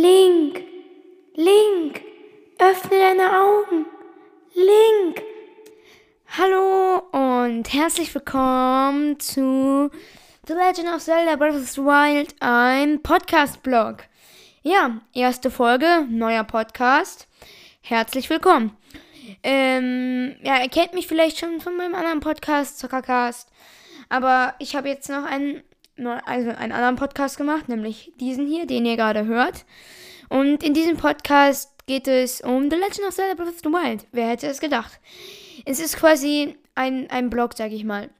Link, Link, öffne deine Augen. Link. Hallo und herzlich willkommen zu The Legend of Zelda Breath of the Wild, ein Podcast-Blog. Ja, erste Folge, neuer Podcast. Herzlich willkommen. Ähm, ja, ihr kennt mich vielleicht schon von meinem anderen Podcast, Zuckercast. Aber ich habe jetzt noch einen also einen anderen Podcast gemacht, nämlich diesen hier, den ihr gerade hört. Und in diesem Podcast geht es um The Legend of Zelda Breath of the Wild. Wer hätte es gedacht? Es ist quasi ein, ein Blog, sag ich mal.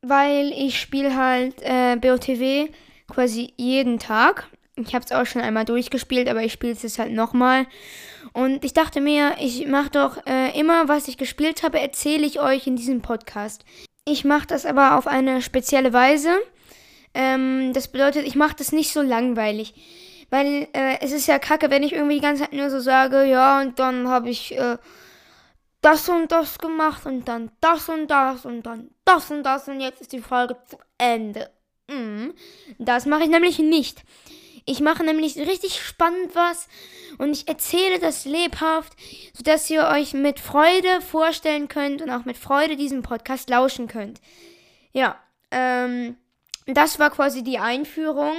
Weil ich spiele halt äh, BOTW quasi jeden Tag. Ich habe es auch schon einmal durchgespielt, aber ich spiele es jetzt halt nochmal. Und ich dachte mir, ich mache doch äh, immer, was ich gespielt habe, erzähle ich euch in diesem Podcast. Ich mache das aber auf eine spezielle Weise. Ähm, das bedeutet, ich mache das nicht so langweilig. Weil äh, es ist ja kacke, wenn ich irgendwie die ganze Zeit nur so sage, ja, und dann habe ich äh, das und das gemacht und dann das und das und dann das und das und jetzt ist die Folge zu Ende. Mhm. Das mache ich nämlich nicht. Ich mache nämlich richtig spannend was und ich erzähle das lebhaft, sodass ihr euch mit Freude vorstellen könnt und auch mit Freude diesem Podcast lauschen könnt. Ja, ähm, das war quasi die Einführung.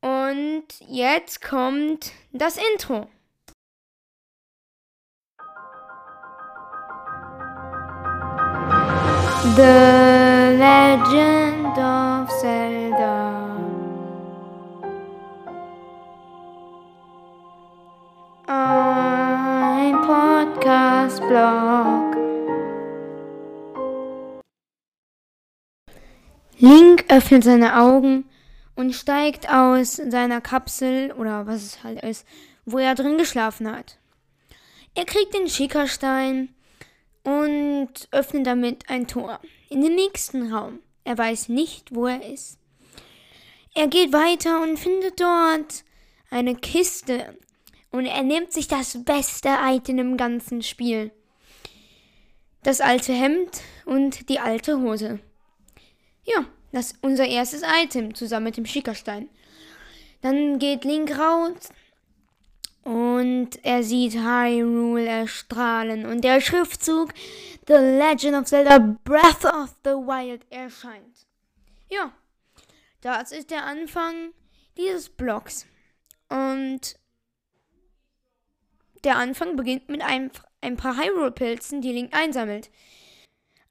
Und jetzt kommt das Intro. The Legend of Zelda. Ein Podcast-Blog. Link öffnet seine Augen und steigt aus seiner Kapsel oder was es halt ist, wo er drin geschlafen hat. Er kriegt den Schickerstein und öffnet damit ein Tor in den nächsten Raum. Er weiß nicht, wo er ist. Er geht weiter und findet dort eine Kiste und er nimmt sich das beste Item im ganzen Spiel. Das alte Hemd und die alte Hose. Ja, das ist unser erstes Item zusammen mit dem Schickerstein. Dann geht Link raus und er sieht Hyrule erstrahlen und der Schriftzug The Legend of Zelda Breath of the Wild erscheint. Ja, das ist der Anfang dieses Blocks. Und der Anfang beginnt mit ein, ein paar Hyrule-Pilzen, die Link einsammelt.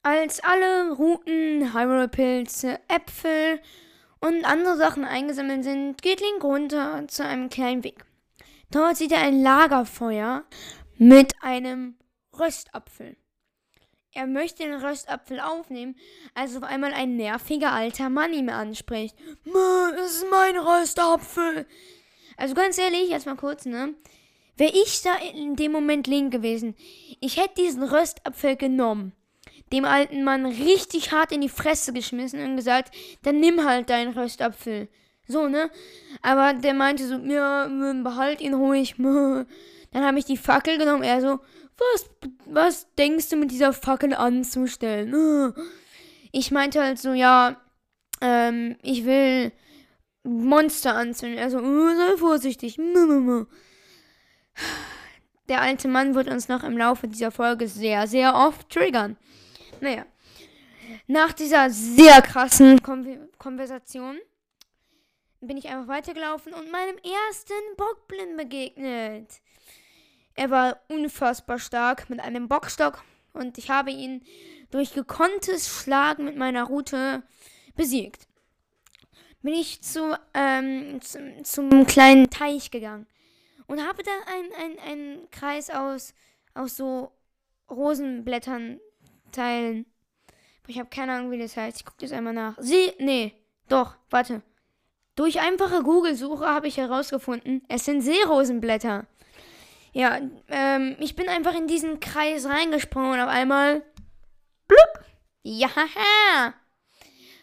Als alle Routen, Hyrule-Pilze, Äpfel und andere Sachen eingesammelt sind, geht Link runter zu einem kleinen Weg. Dort sieht er ein Lagerfeuer mit einem Röstapfel. Er möchte den Röstapfel aufnehmen, als auf einmal ein nerviger alter Mann ihn anspricht. Das ist mein Röstapfel. Also ganz ehrlich, jetzt mal kurz, ne? Wäre ich da in dem Moment Link gewesen, ich hätte diesen Röstapfel genommen dem alten Mann richtig hart in die Fresse geschmissen und gesagt, dann nimm halt deinen Röstapfel. So, ne? Aber der meinte so, ja, behalt ihn ruhig. Dann habe ich die Fackel genommen. Er so, was, was denkst du mit dieser Fackel anzustellen? Ich meinte halt so, ja, ähm, ich will Monster anzünden. Er so, sei vorsichtig. Der alte Mann wird uns noch im Laufe dieser Folge sehr, sehr oft triggern. Naja. Nach dieser sehr krassen Kon Konversation bin ich einfach weitergelaufen und meinem ersten Bockblind begegnet. Er war unfassbar stark mit einem Bockstock und ich habe ihn durch gekonntes Schlagen mit meiner Route besiegt. Bin ich zu, ähm, zum, zum kleinen Teich gegangen und habe da einen ein Kreis aus, aus so Rosenblättern Teilen. Ich habe keine Ahnung, wie das heißt. Ich gucke das einmal nach. Sie, nee, doch, warte. Durch einfache Google-Suche habe ich herausgefunden, es sind Seerosenblätter. Ja, ähm, ich bin einfach in diesen Kreis reingesprungen und auf einmal, blub, ja,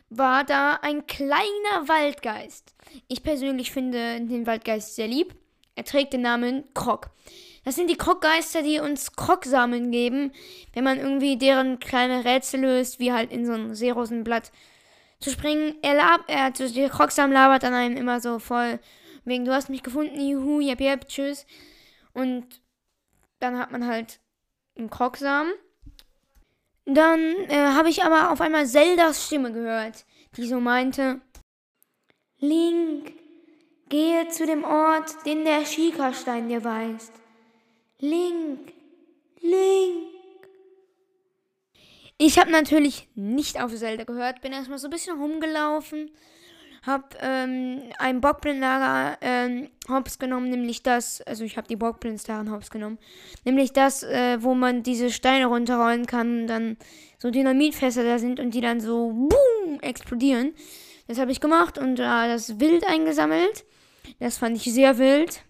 war da ein kleiner Waldgeist. Ich persönlich finde den Waldgeist sehr lieb. Er trägt den Namen Krog. Das sind die Krockgeister, die uns Krocksamen geben, wenn man irgendwie deren kleine Rätsel löst, wie halt in so ein Seerosenblatt zu springen. Er lab, er, also der Krocksamen labert an einem immer so voll Wegen, du hast mich gefunden, juhu, jep, jep, tschüss. Und dann hat man halt einen Krogsamen. Dann äh, habe ich aber auf einmal Zeldas Stimme gehört, die so meinte, Link, gehe zu dem Ort, den der Schikastein dir weist. Link, Link. Ich habe natürlich nicht auf Zelda gehört, bin erstmal so ein bisschen rumgelaufen habe ähm, ein Bockblindlager ähm, hops genommen, nämlich das, also ich habe die Bockblindstaren hops genommen, nämlich das, äh, wo man diese Steine runterrollen kann und dann so Dynamitfässer da sind und die dann so boom explodieren. Das habe ich gemacht und äh, das Wild eingesammelt. Das fand ich sehr wild.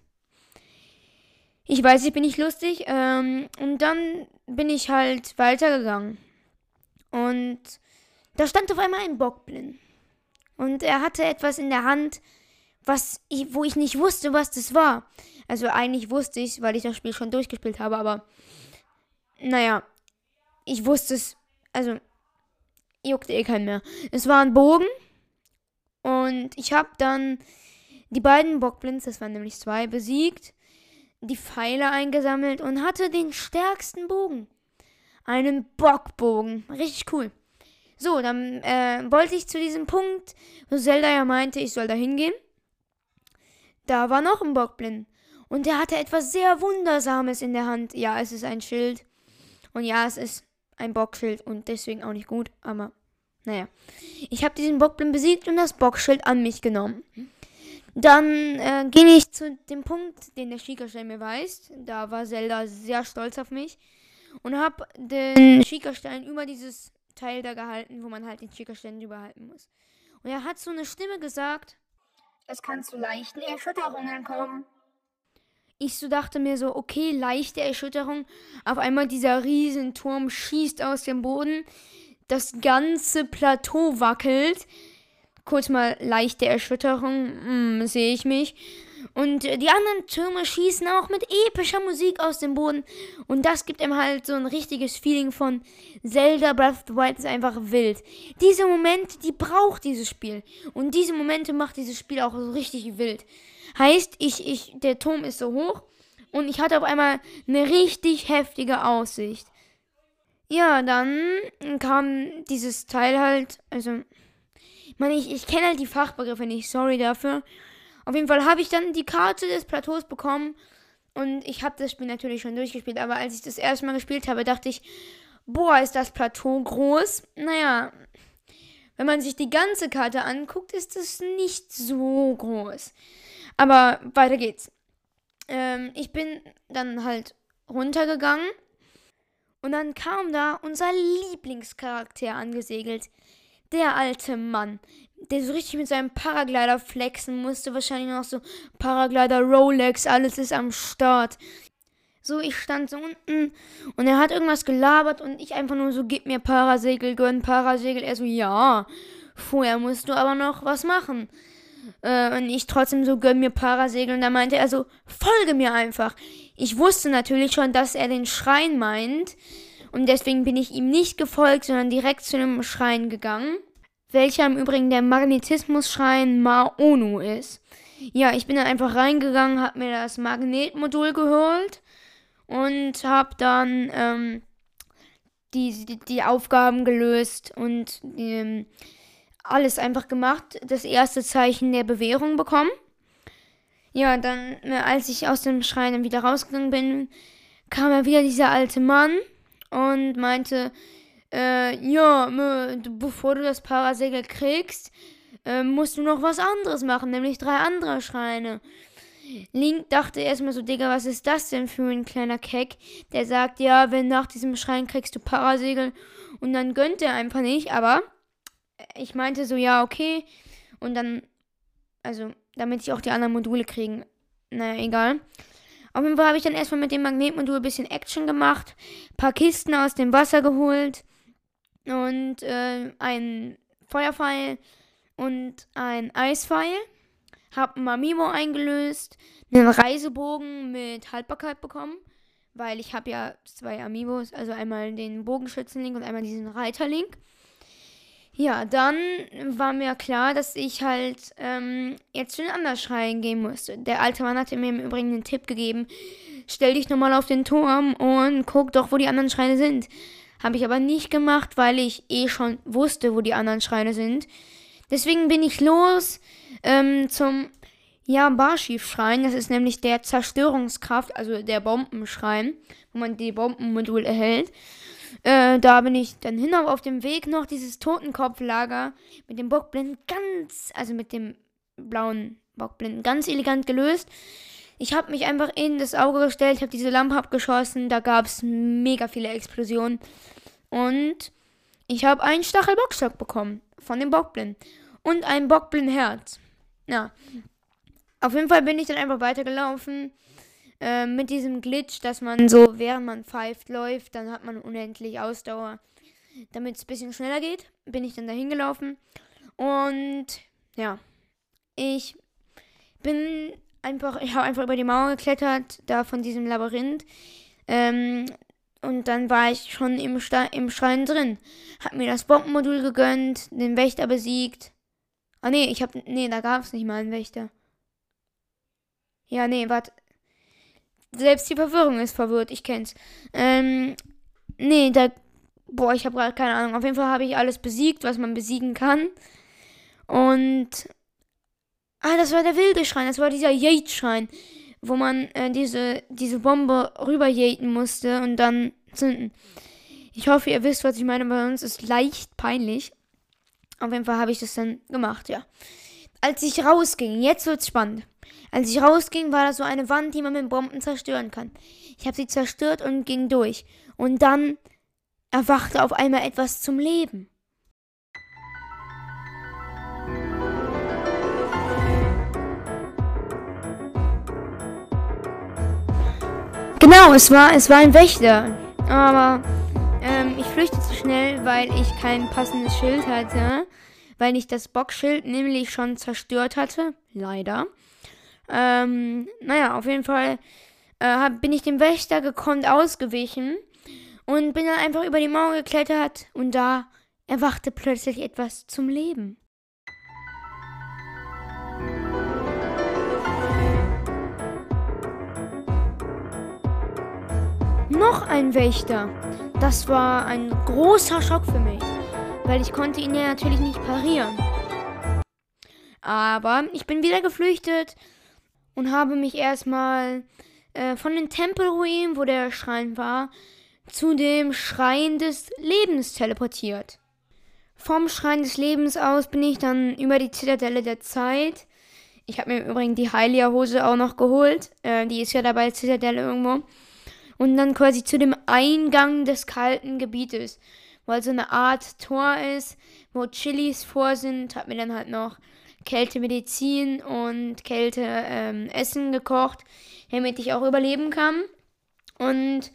Ich weiß, ich bin nicht lustig. Ähm, und dann bin ich halt weitergegangen. Und da stand auf einmal ein Bockblind. Und er hatte etwas in der Hand, was ich, wo ich nicht wusste, was das war. Also eigentlich wusste ich es, weil ich das Spiel schon durchgespielt habe, aber naja, ich wusste es, also juckte eh keinen mehr. Es war ein Bogen und ich habe dann die beiden Bockblins, das waren nämlich zwei, besiegt, die Pfeile eingesammelt und hatte den stärksten Bogen. Einen Bockbogen. Richtig cool. So, dann äh, wollte ich zu diesem Punkt, wo Zelda ja meinte, ich soll da hingehen. Da war noch ein Bockblind. Und der hatte etwas sehr Wundersames in der Hand. Ja, es ist ein Schild. Und ja, es ist ein Bockschild und deswegen auch nicht gut. Aber naja. Ich habe diesen Bockblind besiegt und das Bockschild an mich genommen. Dann äh, ging ich zu dem Punkt, den der Schiekerstein mir weist. Da war Zelda sehr stolz auf mich. Und habe den Schiekerstein über dieses Teil da gehalten, wo man halt den Schickerständen überhalten muss. Und er hat so eine Stimme gesagt, es kann zu leichten Erschütterungen kommen. Ich so dachte mir so, okay, leichte Erschütterung. Auf einmal dieser Riesenturm schießt aus dem Boden. Das ganze Plateau wackelt. Kurz mal leichte Erschütterung, hm, sehe ich mich. Und äh, die anderen Türme schießen auch mit epischer Musik aus dem Boden. Und das gibt ihm halt so ein richtiges Feeling von Zelda Breath of the Wild ist einfach wild. Diese Momente, die braucht dieses Spiel. Und diese Momente macht dieses Spiel auch so richtig wild. Heißt, ich, ich, der Turm ist so hoch und ich hatte auf einmal eine richtig heftige Aussicht. Ja, dann kam dieses Teil halt, also, ich meine, ich, ich kenne halt die Fachbegriffe nicht, sorry dafür. Auf jeden Fall habe ich dann die Karte des Plateaus bekommen und ich habe das Spiel natürlich schon durchgespielt, aber als ich das erste Mal gespielt habe, dachte ich, boah, ist das Plateau groß. Naja, wenn man sich die ganze Karte anguckt, ist es nicht so groß. Aber weiter geht's. Ähm, ich bin dann halt runtergegangen und dann kam da unser Lieblingscharakter angesegelt. Der alte Mann der so richtig mit seinem Paraglider flexen musste. Wahrscheinlich noch so Paraglider, Rolex, alles ist am Start. So, ich stand so unten und er hat irgendwas gelabert und ich einfach nur so, gib mir Parasegel, gönn Parasegel. Er so, ja, vorher musst du aber noch was machen. Äh, und ich trotzdem so, gönn mir Parasegel. Und da meinte er so, folge mir einfach. Ich wusste natürlich schon, dass er den Schrein meint. Und deswegen bin ich ihm nicht gefolgt, sondern direkt zu einem Schrein gegangen welcher im Übrigen der Magnetismusschrein Maonu ist. Ja, ich bin dann einfach reingegangen, habe mir das Magnetmodul geholt und habe dann ähm, die, die, die, Aufgaben gelöst und ähm, alles einfach gemacht. Das erste Zeichen der Bewährung bekommen. Ja, dann, äh, als ich aus dem Schrein wieder rausgegangen bin, kam er wieder dieser alte Mann und meinte, äh, ja, bevor du das Parasegel kriegst, äh, musst du noch was anderes machen, nämlich drei andere Schreine. Link dachte erstmal so, Digga, was ist das denn für ein kleiner Keck? Der sagt, ja, wenn nach diesem Schrein kriegst du Parasegel und dann gönnt er einfach nicht, aber ich meinte so, ja, okay. Und dann, also, damit ich auch die anderen Module kriegen. Naja, egal. Auf jeden Fall habe ich dann erstmal mit dem Magnetmodul ein bisschen Action gemacht, paar Kisten aus dem Wasser geholt, und äh, ein Feuerpfeil und ein Eispfeil. Hab ein Mamimo eingelöst, einen Reisebogen mit Haltbarkeit bekommen, weil ich habe ja zwei Amiibos, also einmal den Bogenschützenlink und einmal diesen Reiterlink. Ja, dann war mir klar, dass ich halt ähm, jetzt zu den anderen Schreien gehen musste. Der alte Mann hatte mir im Übrigen einen Tipp gegeben. Stell dich nochmal auf den Turm und guck doch, wo die anderen Schreine sind. Habe ich aber nicht gemacht, weil ich eh schon wusste, wo die anderen Schreine sind. Deswegen bin ich los ähm, zum Yabashi-Schrein. Das ist nämlich der Zerstörungskraft, also der Bombenschrein, wo man die Bombenmodul erhält. Äh, da bin ich dann hin, auf dem Weg noch dieses Totenkopflager mit dem Bockblinden ganz, also mit dem blauen Bockblinden ganz elegant gelöst. Ich habe mich einfach in das Auge gestellt, habe diese Lampe abgeschossen, da gab es mega viele Explosionen. Und ich habe einen Stachelbockstock bekommen von dem Bockblind. Und ein Bockblindherz. Ja. Auf jeden Fall bin ich dann einfach weitergelaufen. Äh, mit diesem Glitch, dass man so, während man pfeift, läuft, dann hat man unendlich Ausdauer. Damit es ein bisschen schneller geht, bin ich dann dahin gelaufen. Und ja, ich bin einfach, ich habe einfach über die Mauer geklettert, da von diesem Labyrinth. Ähm, und dann war ich schon im, im Schrein drin. Hab mir das Bombenmodul gegönnt, den Wächter besiegt. Ah nee, ich hab. Nee, da gab es nicht mal einen Wächter. Ja, nee, warte. Selbst die Verwirrung ist verwirrt, ich kenn's. Ähm, nee, da. Boah, ich habe gerade keine Ahnung. Auf jeden Fall habe ich alles besiegt, was man besiegen kann. Und. Ah, das war der wilde Schrein, das war dieser Jade-Schrein, wo man äh, diese, diese Bombe rüberjaten musste und dann zünden. Ich hoffe, ihr wisst, was ich meine. Bei uns ist leicht peinlich. Auf jeden Fall habe ich das dann gemacht, ja. Als ich rausging, jetzt wird's spannend. Als ich rausging, war da so eine Wand, die man mit Bomben zerstören kann. Ich habe sie zerstört und ging durch. Und dann erwachte auf einmal etwas zum Leben. Genau, es war, es war ein Wächter. Aber ähm, ich flüchtete schnell, weil ich kein passendes Schild hatte. Weil ich das Boxschild nämlich schon zerstört hatte. Leider. Ähm, naja, auf jeden Fall äh, bin ich dem Wächter gekonnt ausgewichen und bin dann einfach über die Mauer geklettert und da erwachte plötzlich etwas zum Leben. Noch ein Wächter. Das war ein großer Schock für mich, weil ich konnte ihn ja natürlich nicht parieren. Aber ich bin wieder geflüchtet und habe mich erstmal äh, von den Tempelruinen, wo der Schrein war, zu dem Schrein des Lebens teleportiert. Vom Schrein des Lebens aus bin ich dann über die Zitadelle der Zeit. Ich habe mir übrigens die Heilia-Hose auch noch geholt. Äh, die ist ja dabei, Zitadelle irgendwo. Und dann quasi zu dem Eingang des kalten Gebietes, halt so eine Art Tor ist, wo Chilis vor sind. Hab mir dann halt noch Kältemedizin und Kälteessen ähm, gekocht, damit ich auch überleben kann. Und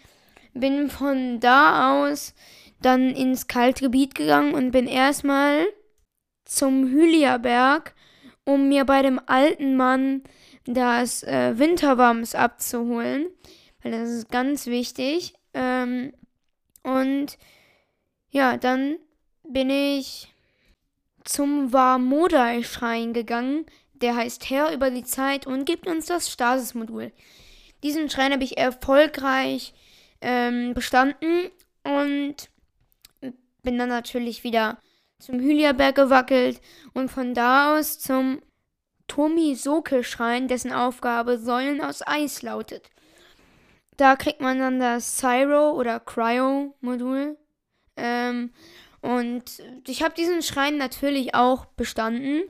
bin von da aus dann ins Kaltgebiet gegangen und bin erstmal zum Hyliaberg, um mir bei dem alten Mann das äh, Winterwams abzuholen, weil das ist ganz wichtig. Ähm, und ja, dann bin ich zum Warmodai-Schrein gegangen. Der heißt Herr über die Zeit und gibt uns das Stasis-Modul. Diesen Schrein habe ich erfolgreich ähm, bestanden und bin dann natürlich wieder zum Hyliaberg gewackelt und von da aus zum Tomi-Soke-Schrein, dessen Aufgabe Säulen aus Eis lautet. Da kriegt man dann das Cyro- oder Cryo-Modul. Ähm, und ich habe diesen Schrein natürlich auch bestanden.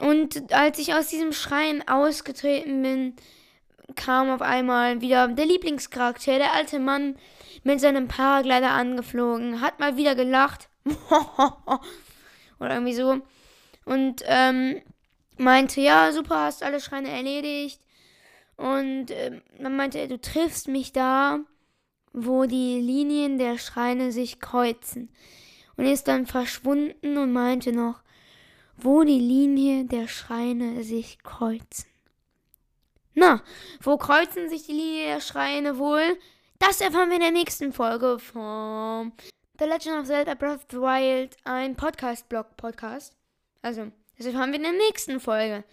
Und als ich aus diesem Schrein ausgetreten bin, kam auf einmal wieder der Lieblingscharakter, der alte Mann mit seinem Paraglider angeflogen, hat mal wieder gelacht. Oder irgendwie so. Und ähm, meinte, ja, super, hast alle Schreine erledigt. Und ähm, dann meinte du triffst mich da wo die Linien der Schreine sich kreuzen und ist dann verschwunden und meinte noch, wo die Linie der Schreine sich kreuzen. Na, wo kreuzen sich die Linien der Schreine wohl? Das erfahren wir in der nächsten Folge vom The Legend of Zelda Breath of the Wild ein Podcast-Blog-Podcast. Also, das erfahren wir in der nächsten Folge.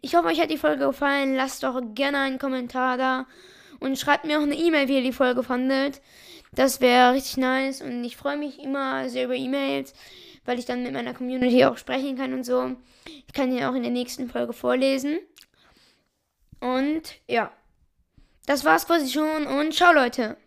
Ich hoffe, euch hat die Folge gefallen. Lasst doch gerne einen Kommentar da und schreibt mir auch eine E-Mail, wie ihr die Folge fandet. Das wäre richtig nice und ich freue mich immer sehr über E-Mails, weil ich dann mit meiner Community auch sprechen kann und so. Ich kann die auch in der nächsten Folge vorlesen. Und ja, das war's quasi schon und ciao Leute.